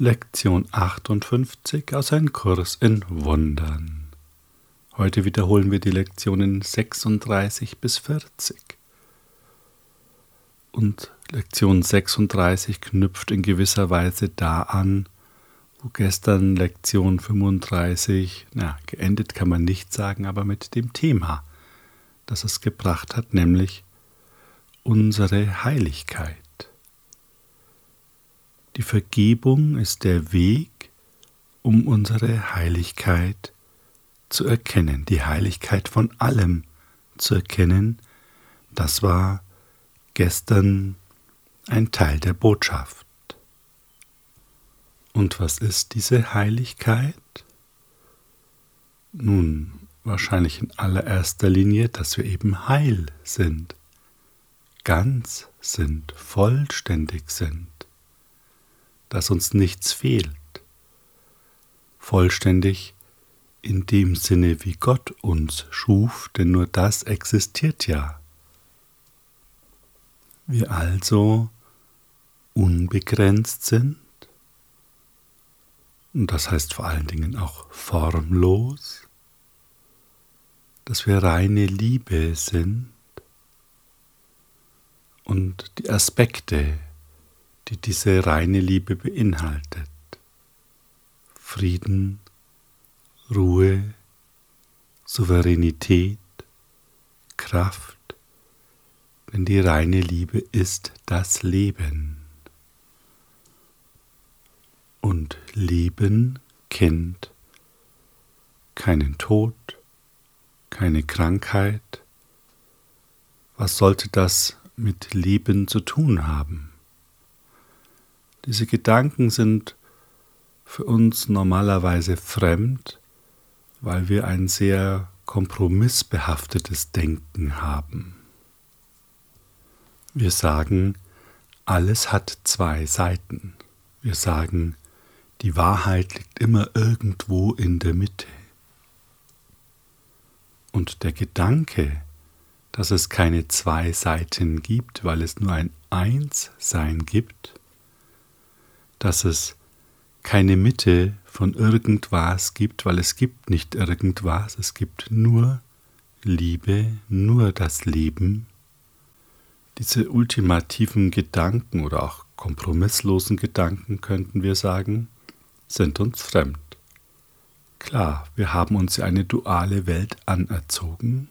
Lektion 58 aus einem Kurs in Wundern. Heute wiederholen wir die Lektionen 36 bis 40. Und Lektion 36 knüpft in gewisser Weise da an, wo gestern Lektion 35, na, geendet kann man nicht sagen, aber mit dem Thema, das es gebracht hat, nämlich unsere Heiligkeit. Die Vergebung ist der Weg, um unsere Heiligkeit zu erkennen, die Heiligkeit von allem zu erkennen. Das war gestern ein Teil der Botschaft. Und was ist diese Heiligkeit? Nun, wahrscheinlich in allererster Linie, dass wir eben heil sind, ganz sind, vollständig sind dass uns nichts fehlt. Vollständig in dem Sinne, wie Gott uns schuf, denn nur das existiert ja. Wir also unbegrenzt sind, und das heißt vor allen Dingen auch formlos, dass wir reine Liebe sind und die Aspekte die diese reine Liebe beinhaltet. Frieden, Ruhe, Souveränität, Kraft, denn die reine Liebe ist das Leben. Und Leben kennt keinen Tod, keine Krankheit. Was sollte das mit Leben zu tun haben? Diese Gedanken sind für uns normalerweise fremd, weil wir ein sehr kompromissbehaftetes Denken haben. Wir sagen, alles hat zwei Seiten. Wir sagen, die Wahrheit liegt immer irgendwo in der Mitte. Und der Gedanke, dass es keine zwei Seiten gibt, weil es nur ein Einssein gibt, dass es keine Mitte von irgendwas gibt, weil es gibt nicht irgendwas, es gibt nur Liebe, nur das Leben. Diese ultimativen Gedanken oder auch kompromisslosen Gedanken, könnten wir sagen, sind uns fremd. Klar, wir haben uns eine duale Welt anerzogen.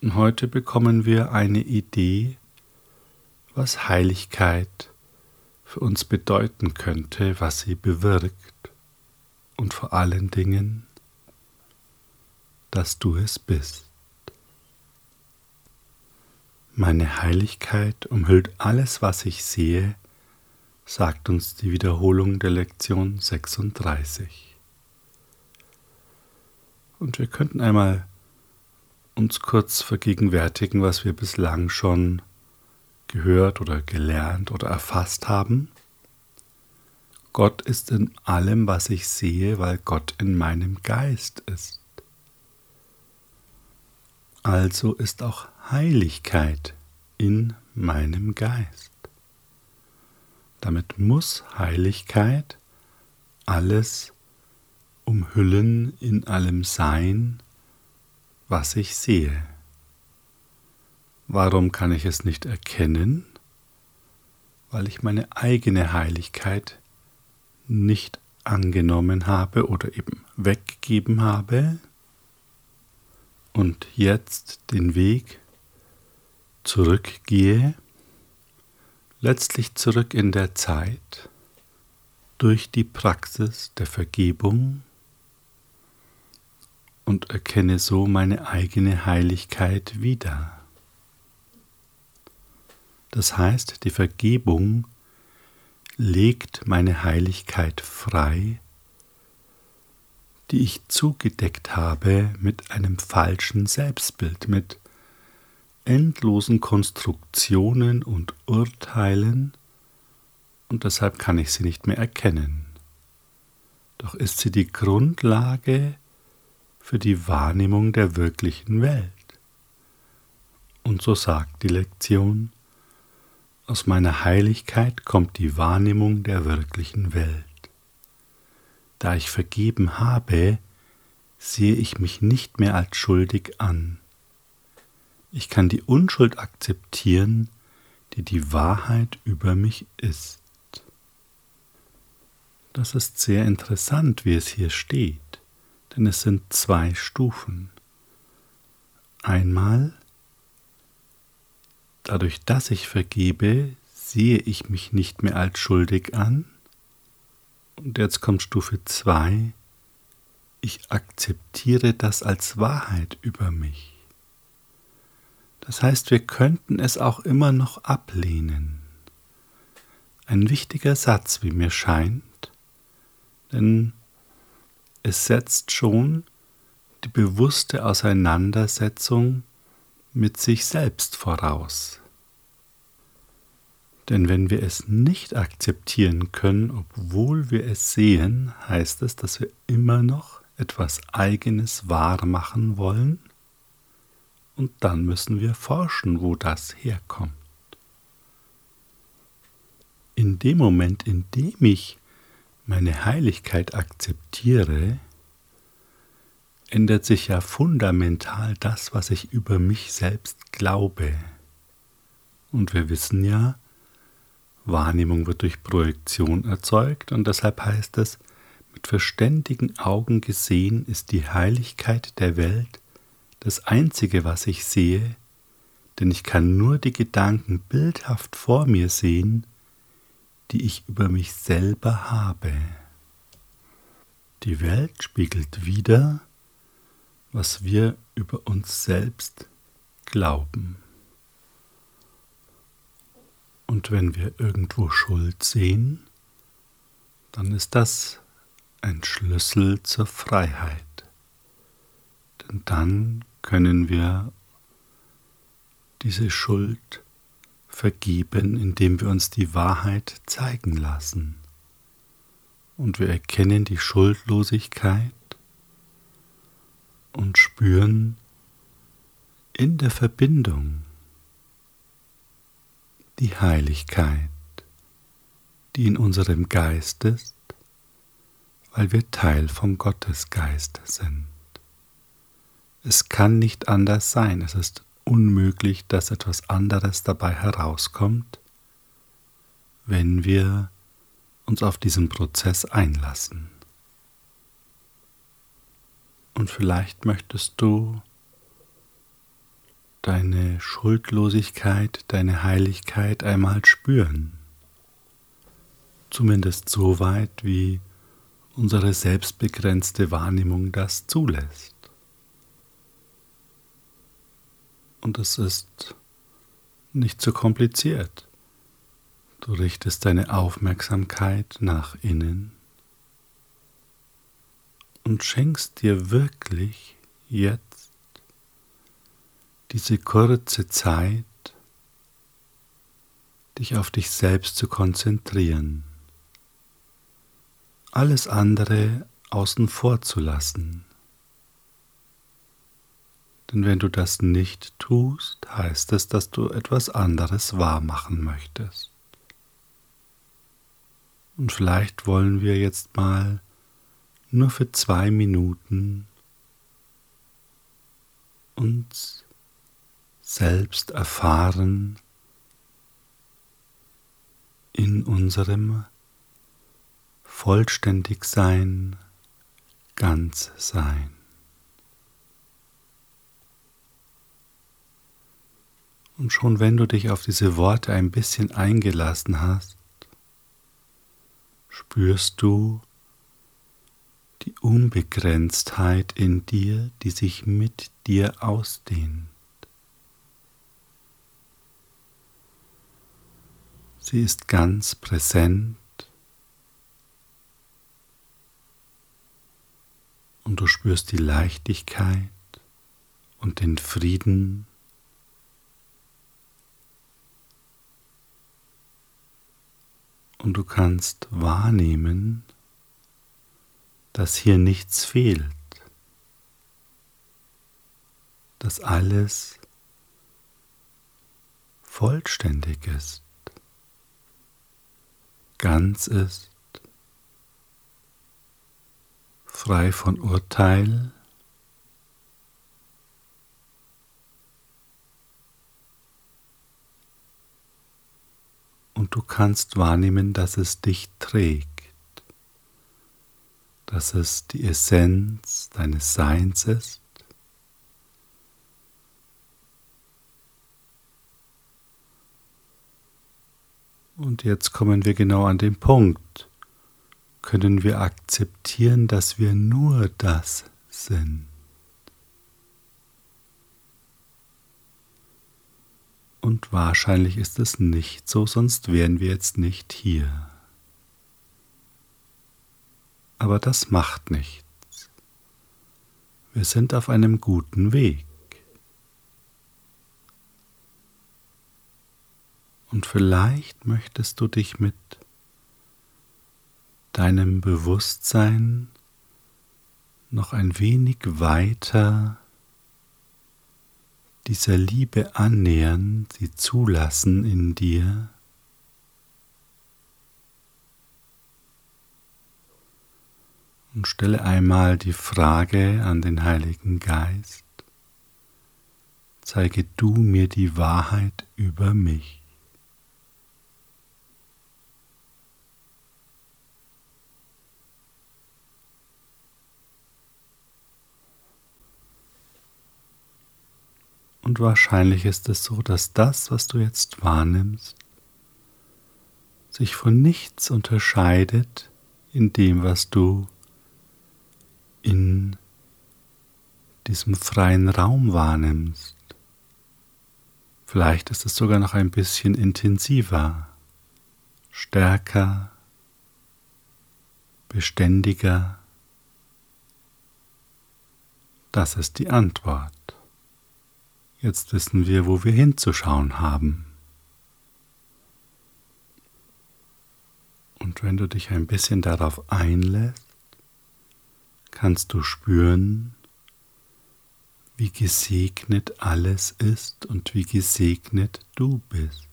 Und heute bekommen wir eine Idee, was Heiligkeit ist für uns bedeuten könnte, was sie bewirkt und vor allen Dingen, dass du es bist. Meine Heiligkeit umhüllt alles, was ich sehe, sagt uns die Wiederholung der Lektion 36. Und wir könnten einmal uns kurz vergegenwärtigen, was wir bislang schon gehört oder gelernt oder erfasst haben. Gott ist in allem, was ich sehe, weil Gott in meinem Geist ist. Also ist auch Heiligkeit in meinem Geist. Damit muss Heiligkeit alles umhüllen in allem Sein, was ich sehe. Warum kann ich es nicht erkennen? Weil ich meine eigene Heiligkeit nicht angenommen habe oder eben weggegeben habe und jetzt den Weg zurückgehe, letztlich zurück in der Zeit durch die Praxis der Vergebung und erkenne so meine eigene Heiligkeit wieder. Das heißt, die Vergebung legt meine Heiligkeit frei, die ich zugedeckt habe mit einem falschen Selbstbild, mit endlosen Konstruktionen und Urteilen, und deshalb kann ich sie nicht mehr erkennen. Doch ist sie die Grundlage für die Wahrnehmung der wirklichen Welt. Und so sagt die Lektion, Aus meiner Heiligkeit kommt die Wahrnehmung der wirklichen Welt. Da ich vergeben habe, sehe ich mich nicht mehr als schuldig an. Ich kann die Unschuld akzeptieren, die die Wahrheit über mich ist. Das ist sehr interessant, wie es hier steht, denn es sind zwei Stufen. Einmal, dadurch, dass ich vergebe, sehe ich mich nicht mehr als schuldig an. Und jetzt kommt Stufe 2, ich akzeptiere das als Wahrheit über mich. Das heißt, wir könnten es auch immer noch ablehnen. Ein wichtiger Satz, wie mir scheint, denn es setzt schon die bewusste Auseinandersetzung mit sich selbst voraus. Denn wenn wir es nicht akzeptieren können, obwohl wir es sehen, heißt es, dass wir immer noch etwas Eigenes wahrmachen wollen und dann müssen wir forschen, wo das herkommt. In dem Moment, in dem ich meine Heiligkeit akzeptiere, ändert sich ja fundamental das, was ich über mich selbst glaube. Und wir wissen ja, Wahrnehmung wird durch Projektion erzeugt und deshalb heißt es, mit verständigen Augen gesehen ist die Heiligkeit der Welt das Einzige, was ich sehe, denn ich kann nur die Gedanken bildhaft vor mir sehen, die ich über mich selber habe. Die Welt spiegelt wider, was wir über uns selbst glauben. Und wenn wir irgendwo Schuld sehen, dann ist das ein Schlüssel zur Freiheit. Denn dann können wir diese Schuld vergeben, indem wir uns die Wahrheit zeigen lassen. Und wir erkennen die Schuldlosigkeit und spüren in der Verbindung die Heiligkeit, die in unserem Geist ist weil wir Teil vom Gottesgeist sind. Es kann nicht anders sein, es ist unmöglich, dass etwas anderes dabei herauskommt, wenn wir uns auf diesen Prozess einlassen. Und vielleicht möchtest du deine Schuldlosigkeit, deine Heiligkeit einmal spüren. Zumindest so weit, wie unsere selbstbegrenzte Wahrnehmung das zulässt. Und es ist nicht so kompliziert. Du richtest deine Aufmerksamkeit nach innen und schenkst dir wirklich jetzt diese kurze Zeit, dich auf dich selbst zu konzentrieren alles andere außen vor zu lassen. Denn wenn du das nicht tust, heißt es, dass du etwas anderes wahrmachen möchtest. Und vielleicht wollen wir jetzt mal nur für zwei Minuten uns selbst erfahren in unserem vollständig sein, ganz sein. Und schon wenn du dich auf diese Worte ein bisschen eingelassen hast, spürst du die Unbegrenztheit in dir, die sich mit dir ausdehnt. Sie ist ganz präsent und du spürst die Leichtigkeit und den Frieden. Und du kannst wahrnehmen, dass hier nichts fehlt, dass alles vollständig ist. ganz ist, frei von Urteil, und du kannst wahrnehmen, dass es dich trägt, dass es die Essenz deines Seins ist. Und jetzt kommen wir genau an den Punkt. Können wir akzeptieren, dass wir nur das sind? Und wahrscheinlich ist es nicht so, sonst wären wir jetzt nicht hier. Aber das macht nichts. Wir sind auf einem guten Weg. Und vielleicht möchtest du dich mit deinem Bewusstsein noch ein wenig weiter dieser Liebe annähern, sie zulassen in dir. Und stelle einmal die Frage an den Heiligen Geist, zeige du mir die Wahrheit über mich. Und wahrscheinlich ist es so, dass das, was du jetzt wahrnimmst, sich von nichts unterscheidet in dem, was du in diesem freien Raum wahrnimmst. Vielleicht ist es sogar noch ein bisschen intensiver, stärker, beständiger. Das ist die Antwort. Jetzt wissen wir, wo wir hinzuschauen haben. Und wenn du dich ein bisschen darauf einlässt, kannst du spüren, wie gesegnet alles ist und wie gesegnet du bist.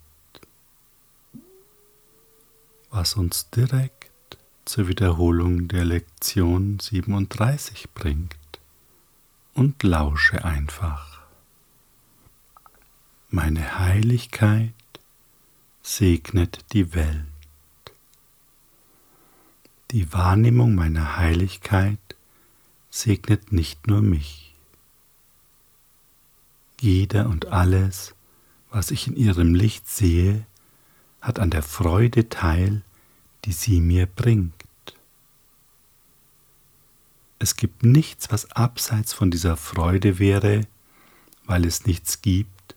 Was uns direkt zur Wiederholung der Lektion 37 bringt. Und lausche einfach. Meine Heiligkeit segnet die Welt. Die Wahrnehmung meiner Heiligkeit segnet nicht nur mich. Jeder und alles, was ich in ihrem Licht sehe, hat an der Freude teil, die sie mir bringt. Es gibt nichts, was abseits von dieser Freude wäre, weil es nichts gibt,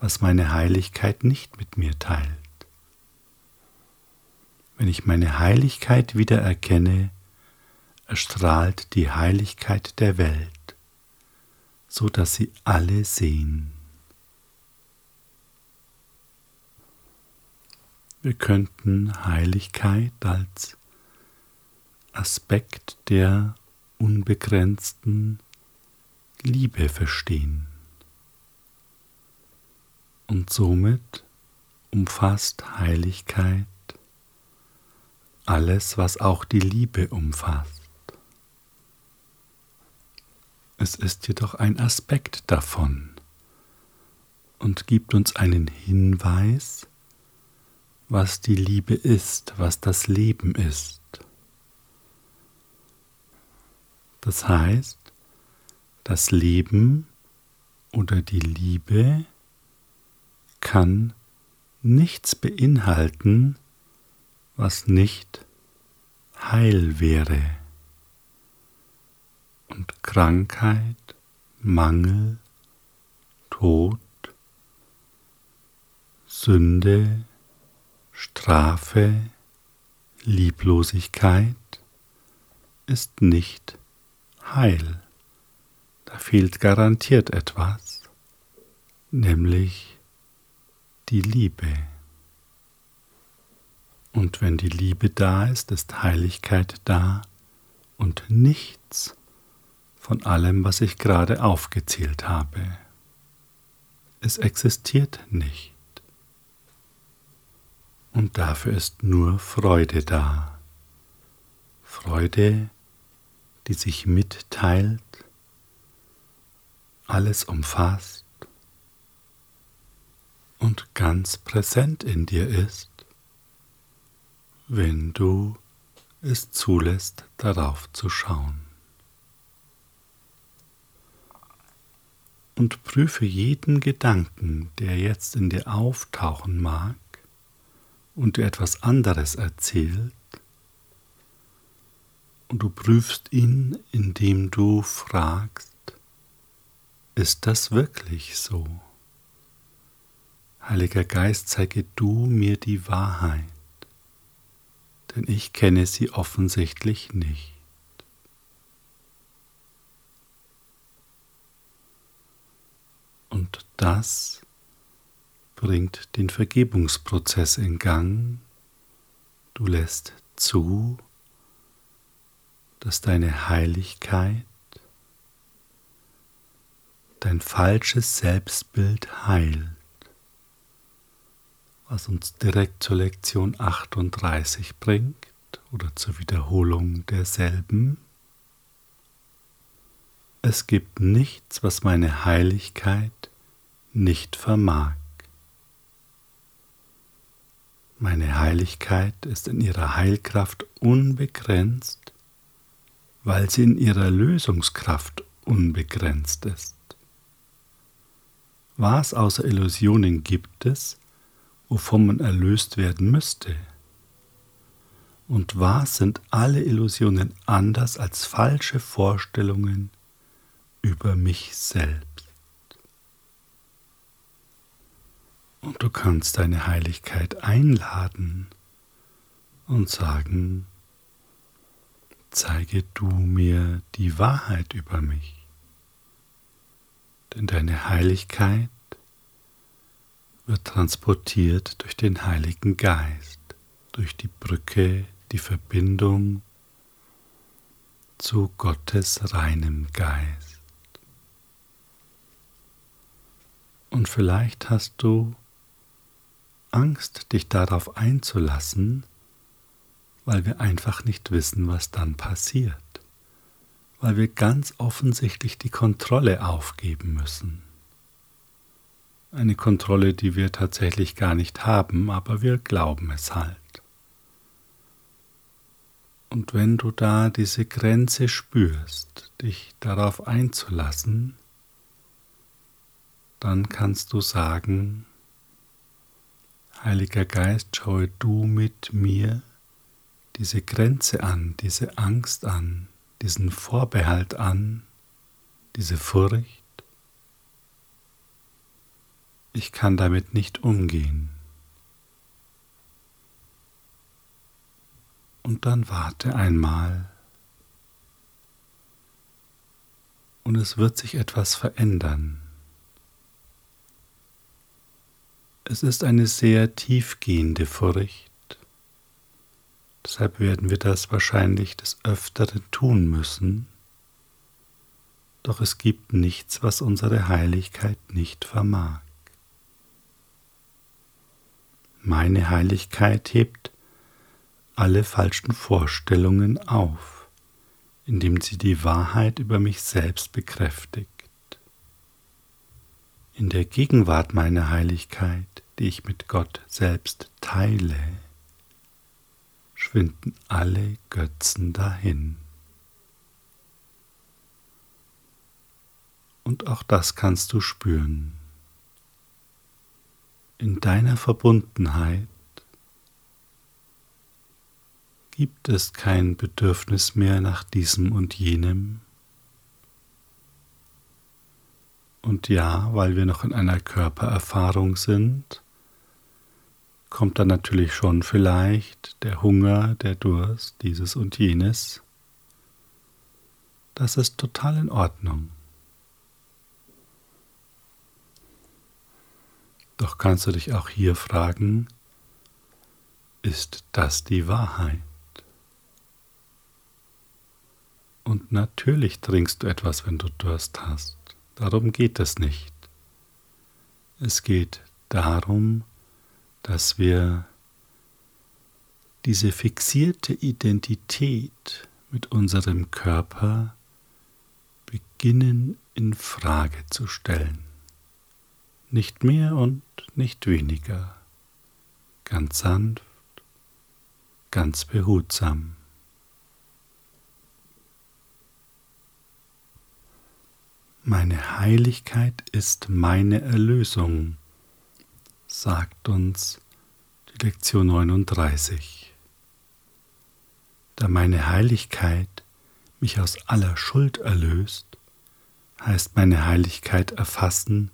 was meine Heiligkeit nicht mit mir teilt. Wenn ich meine Heiligkeit wieder erkenne, erstrahlt die Heiligkeit der Welt, so dass sie alle sehen. Wir könnten Heiligkeit als Aspekt der unbegrenzten Liebe verstehen. Und somit umfasst Heiligkeit alles, was auch die Liebe umfasst. Es ist jedoch ein Aspekt davon und gibt uns einen Hinweis, was die Liebe ist, was das Leben ist. Das heißt, das Leben oder die Liebe kann nichts beinhalten, was nicht heil wäre. Und Krankheit, Mangel, Tod, Sünde, Strafe, Lieblosigkeit ist nicht heil. Da fehlt garantiert etwas, nämlich die Liebe. Und wenn die Liebe da ist, ist Heiligkeit da und nichts von allem, was ich gerade aufgezählt habe. Es existiert nicht. Und dafür ist nur Freude da. Freude, die sich mitteilt, alles umfasst und ganz präsent in dir ist, wenn du es zulässt, darauf zu schauen. Und prüfe jeden Gedanken, der jetzt in dir auftauchen mag und dir etwas anderes erzählt, und du prüfst ihn, indem du fragst, ist das wirklich so? Heiliger Geist, zeige du mir die Wahrheit, denn ich kenne sie offensichtlich nicht. Und das bringt den Vergebungsprozess in Gang. Du lässt zu, dass deine Heiligkeit, dein falsches Selbstbild heilt, was uns direkt zur Lektion 38 bringt oder zur Wiederholung derselben. Es gibt nichts, was meine Heiligkeit nicht vermag. Meine Heiligkeit ist in ihrer Heilkraft unbegrenzt weil sie in ihrer Lösungskraft unbegrenzt ist. Was außer Illusionen gibt es, wovon man erlöst werden müsste? Und was sind alle Illusionen anders als falsche Vorstellungen über mich selbst? Und du kannst deine Heiligkeit einladen und sagen, zeige du mir die Wahrheit über mich. Denn deine Heiligkeit wird transportiert durch den Heiligen Geist, durch die Brücke, die Verbindung zu Gottes reinem Geist. Und vielleicht hast du Angst, dich darauf einzulassen, weil wir einfach nicht wissen, was dann passiert, weil wir ganz offensichtlich die Kontrolle aufgeben müssen. Eine Kontrolle, die wir tatsächlich gar nicht haben, aber wir glauben es halt. Und wenn du da diese Grenze spürst, dich darauf einzulassen, dann kannst du sagen, Heiliger Geist, schaue du mit mir diese Grenze an, diese Angst an, diesen Vorbehalt an, diese Furcht. Ich kann damit nicht umgehen. Und dann warte einmal. Und es wird sich etwas verändern. Es ist eine sehr tiefgehende Furcht. Deshalb werden wir das wahrscheinlich des Öfteren tun müssen. Doch es gibt nichts, was unsere Heiligkeit nicht vermag. Meine Heiligkeit hebt alle falschen Vorstellungen auf, indem sie die Wahrheit über mich selbst bekräftigt. In der Gegenwart meiner Heiligkeit, die ich mit Gott selbst teile, schwinden alle Götzen dahin. Und auch das kannst du spüren. In deiner Verbundenheit gibt es kein Bedürfnis mehr nach diesem und jenem. Und ja, weil wir noch in einer Körpererfahrung sind, kommt dann natürlich schon vielleicht der Hunger, der Durst, dieses und jenes. Das ist total in Ordnung. Doch kannst du dich auch hier fragen, ist das die Wahrheit? Und natürlich trinkst du etwas, wenn du Durst hast. Darum geht es nicht. Es geht darum, dass wir diese fixierte Identität mit unserem Körper beginnen in Frage zu stellen. Nicht mehr und nicht weniger, ganz sanft, ganz behutsam. Meine Heiligkeit ist meine Erlösung, sagt uns die Lektion 39. Da meine Heiligkeit mich aus aller Schuld erlöst, heißt meine Heiligkeit erfassen,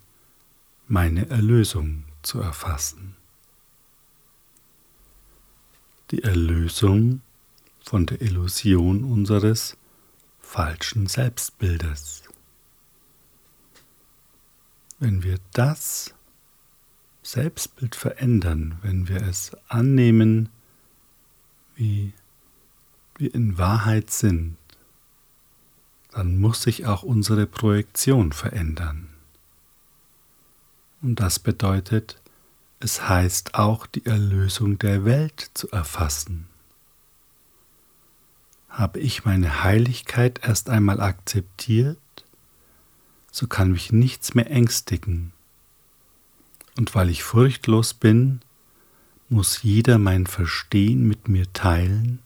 meine Erlösung zu erfassen. Die Erlösung von der Illusion unseres falschen Selbstbildes. Wenn wir das Selbstbild verändern, wenn wir es annehmen, wie wir in Wahrheit sind, dann muss sich auch unsere Projektion verändern. Und das bedeutet, es heißt auch die Erlösung der Welt zu erfassen. Habe ich meine Heiligkeit erst einmal akzeptiert, so kann mich nichts mehr ängstigen. Und weil ich furchtlos bin, muss jeder mein Verstehen mit mir teilen,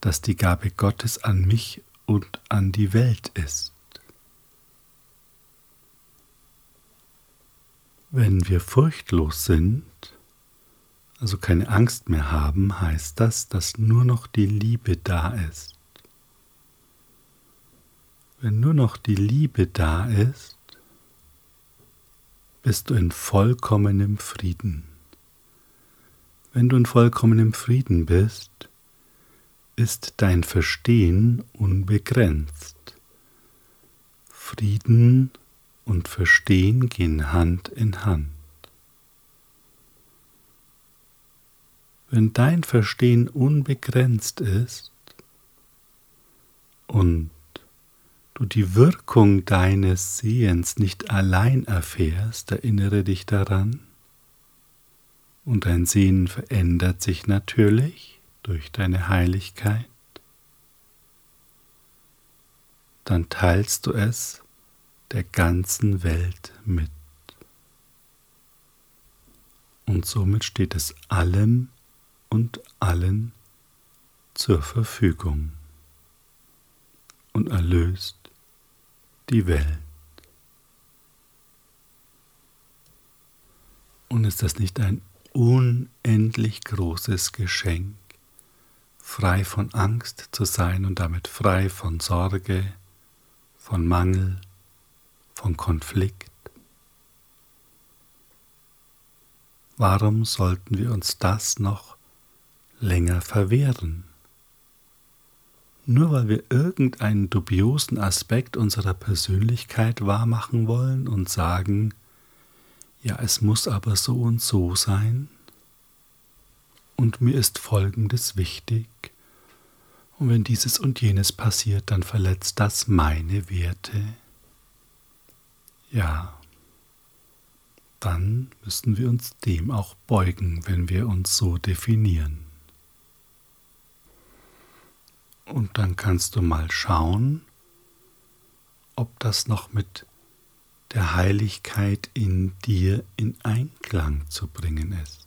dass die Gabe Gottes an mich und an die Welt ist. Wenn wir furchtlos sind, also keine Angst mehr haben, heißt das, dass nur noch die Liebe da ist. Wenn nur noch die Liebe da ist, bist du in vollkommenem Frieden. Wenn du in vollkommenem Frieden bist, ist dein Verstehen unbegrenzt. Frieden und Verstehen gehen Hand in Hand. Wenn dein Verstehen unbegrenzt ist und du die Wirkung deines Sehens nicht allein erfährst, erinnere dich daran, und dein Sehen verändert sich natürlich durch deine Heiligkeit, dann teilst du es der ganzen Welt mit. Und somit steht es allem und allen zur Verfügung und erlöst die Welt. Und ist das nicht ein unendlich großes Geschenk, frei von Angst zu sein und damit frei von Sorge, von Mangel, von Konflikt? Warum sollten wir uns das noch länger verwehren? Nur weil wir irgendeinen dubiosen Aspekt unserer Persönlichkeit wahrmachen wollen und sagen, ja, es muss aber so und so sein. Und mir ist Folgendes wichtig. Und wenn dieses und jenes passiert, dann verletzt das meine Werte. Ja, dann müssen wir uns dem auch beugen, wenn wir uns so definieren. Und dann kannst du mal schauen, ob das noch mit der Heiligkeit in dir in Einklang zu bringen ist.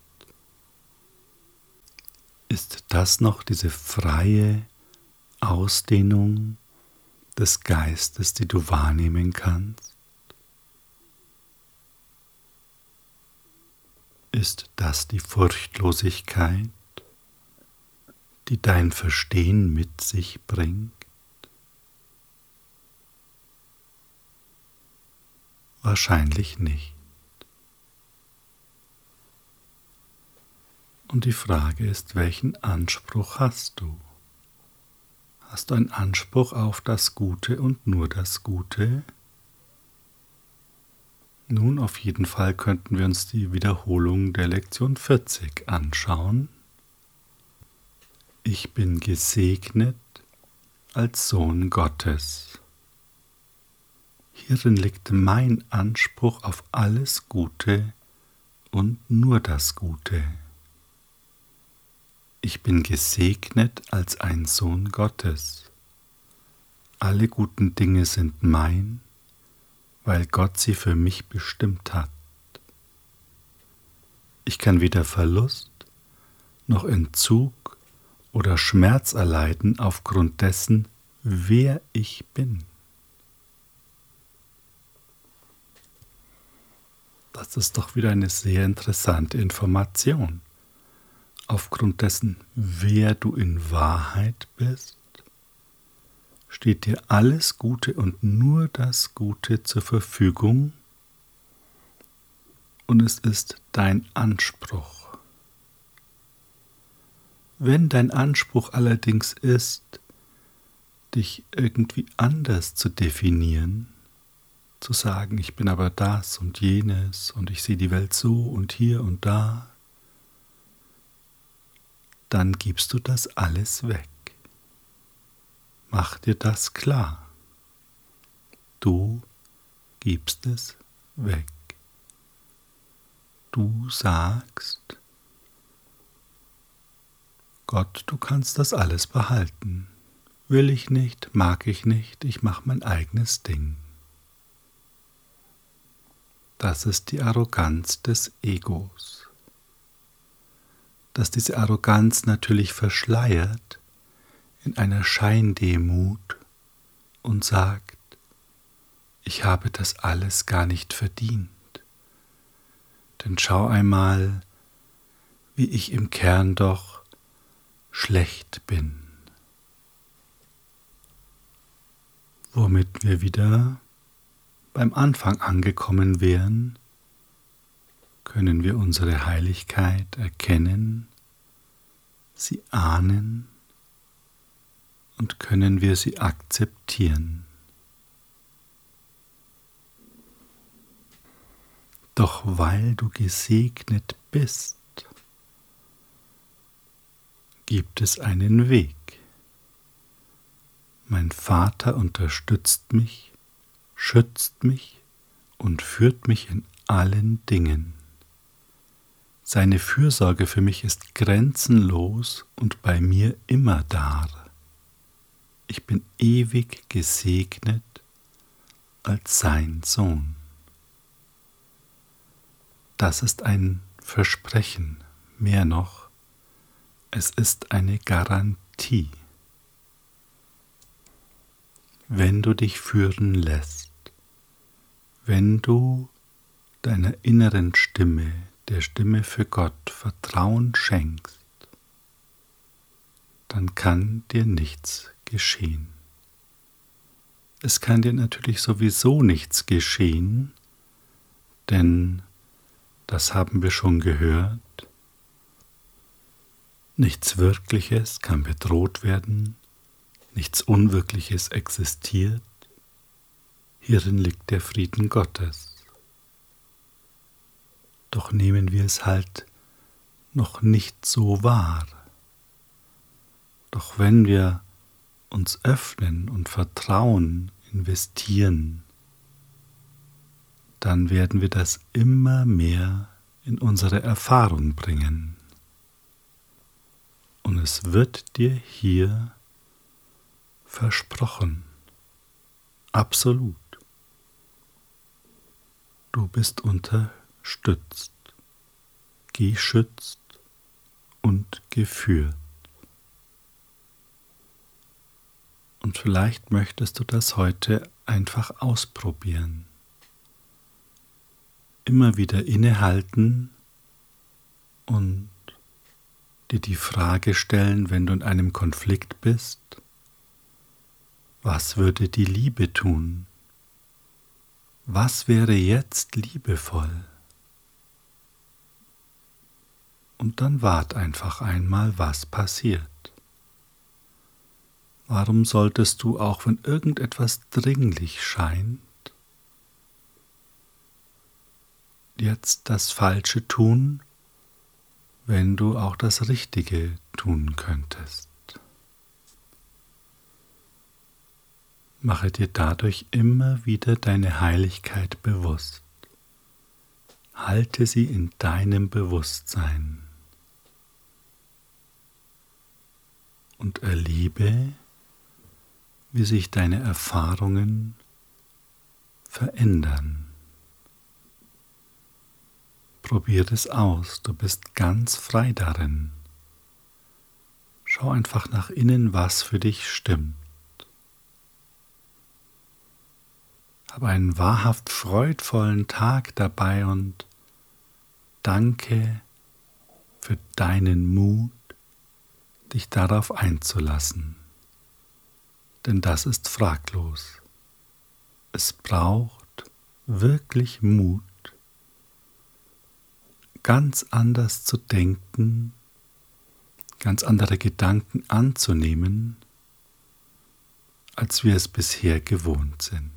Ist das noch diese freie Ausdehnung des Geistes, die du wahrnehmen kannst? Ist das die Furchtlosigkeit, die dein Verstehen mit sich bringt? Wahrscheinlich nicht. Und die Frage ist, welchen Anspruch hast du? Hast du einen Anspruch auf das Gute und nur das Gute? Nun, auf jeden Fall könnten wir uns die Wiederholung der Lektion 40 anschauen. Ich bin gesegnet als Sohn Gottes. Hierin liegt mein Anspruch auf alles Gute und nur das Gute. Ich bin gesegnet als ein Sohn Gottes. Alle guten Dinge sind mein, weil Gott sie für mich bestimmt hat. Ich kann weder Verlust noch Entzug oder Schmerz erleiden aufgrund dessen, wer ich bin. Das ist doch wieder eine sehr interessante Information. Aufgrund dessen, wer du in Wahrheit bist, steht dir alles Gute und nur das Gute zur Verfügung und es ist dein Anspruch. Wenn dein Anspruch allerdings ist, dich irgendwie anders zu definieren, zu sagen, ich bin aber das und jenes und ich sehe die Welt so und hier und da, dann gibst du das alles weg. Mach dir das klar. Du gibst es weg. Du sagst, Gott, du kannst das alles behalten. Will ich nicht, mag ich nicht, ich mache mein eigenes Ding. Das ist die Arroganz des Egos. Dass diese Arroganz natürlich verschleiert in einer Scheindemut und sagt, ich habe das alles gar nicht verdient. Denn schau einmal, wie ich im Kern doch schlecht bin. Womit wir wieder beim Anfang angekommen wären, können wir unsere Heiligkeit erkennen, sie ahnen und können wir sie akzeptieren. Doch weil du gesegnet bist, gibt es einen Weg. Mein Vater unterstützt mich schützt mich und führt mich in allen Dingen. Seine Fürsorge für mich ist grenzenlos und bei mir immer da. Ich bin ewig gesegnet als sein Sohn. Das ist ein Versprechen, mehr noch, es ist eine Garantie. Wenn du dich führen lässt, wenn du deiner inneren Stimme, der Stimme für Gott, Vertrauen schenkst, dann kann dir nichts geschehen. Es kann dir natürlich sowieso nichts geschehen, denn das haben wir schon gehört. Nichts Wirkliches kann bedroht werden, nichts Unwirkliches existiert, Hierin liegt der Frieden Gottes. Doch nehmen wir es halt noch nicht so wahr. Doch wenn wir uns öffnen und Vertrauen investieren, dann werden wir das immer mehr in unsere Erfahrung bringen. Und es wird dir hier versprochen, absolut. Du bist unterstützt, geschützt und geführt. Und vielleicht möchtest du das heute einfach ausprobieren. Immer wieder innehalten und dir die Frage stellen, wenn du in einem Konflikt bist, was würde die Liebe tun? was wäre jetzt liebevoll? Und dann wart einfach einmal, was passiert. Warum solltest du, auch wenn irgendetwas dringlich scheint, jetzt das Falsche tun, wenn du auch das Richtige tun könntest? Mache dir dadurch immer wieder deine Heiligkeit bewusst. Halte sie in deinem Bewusstsein. und erlebe, wie sich deine Erfahrungen verändern. Probier es aus, du bist ganz frei darin. Schau einfach nach innen, was für dich stimmt. Hab einen wahrhaft freudvollen Tag dabei und danke für deinen Mut, dich darauf einzulassen. Denn das ist fraglos. Es braucht wirklich Mut, ganz anders zu denken, ganz andere Gedanken anzunehmen, als wir es bisher gewohnt sind.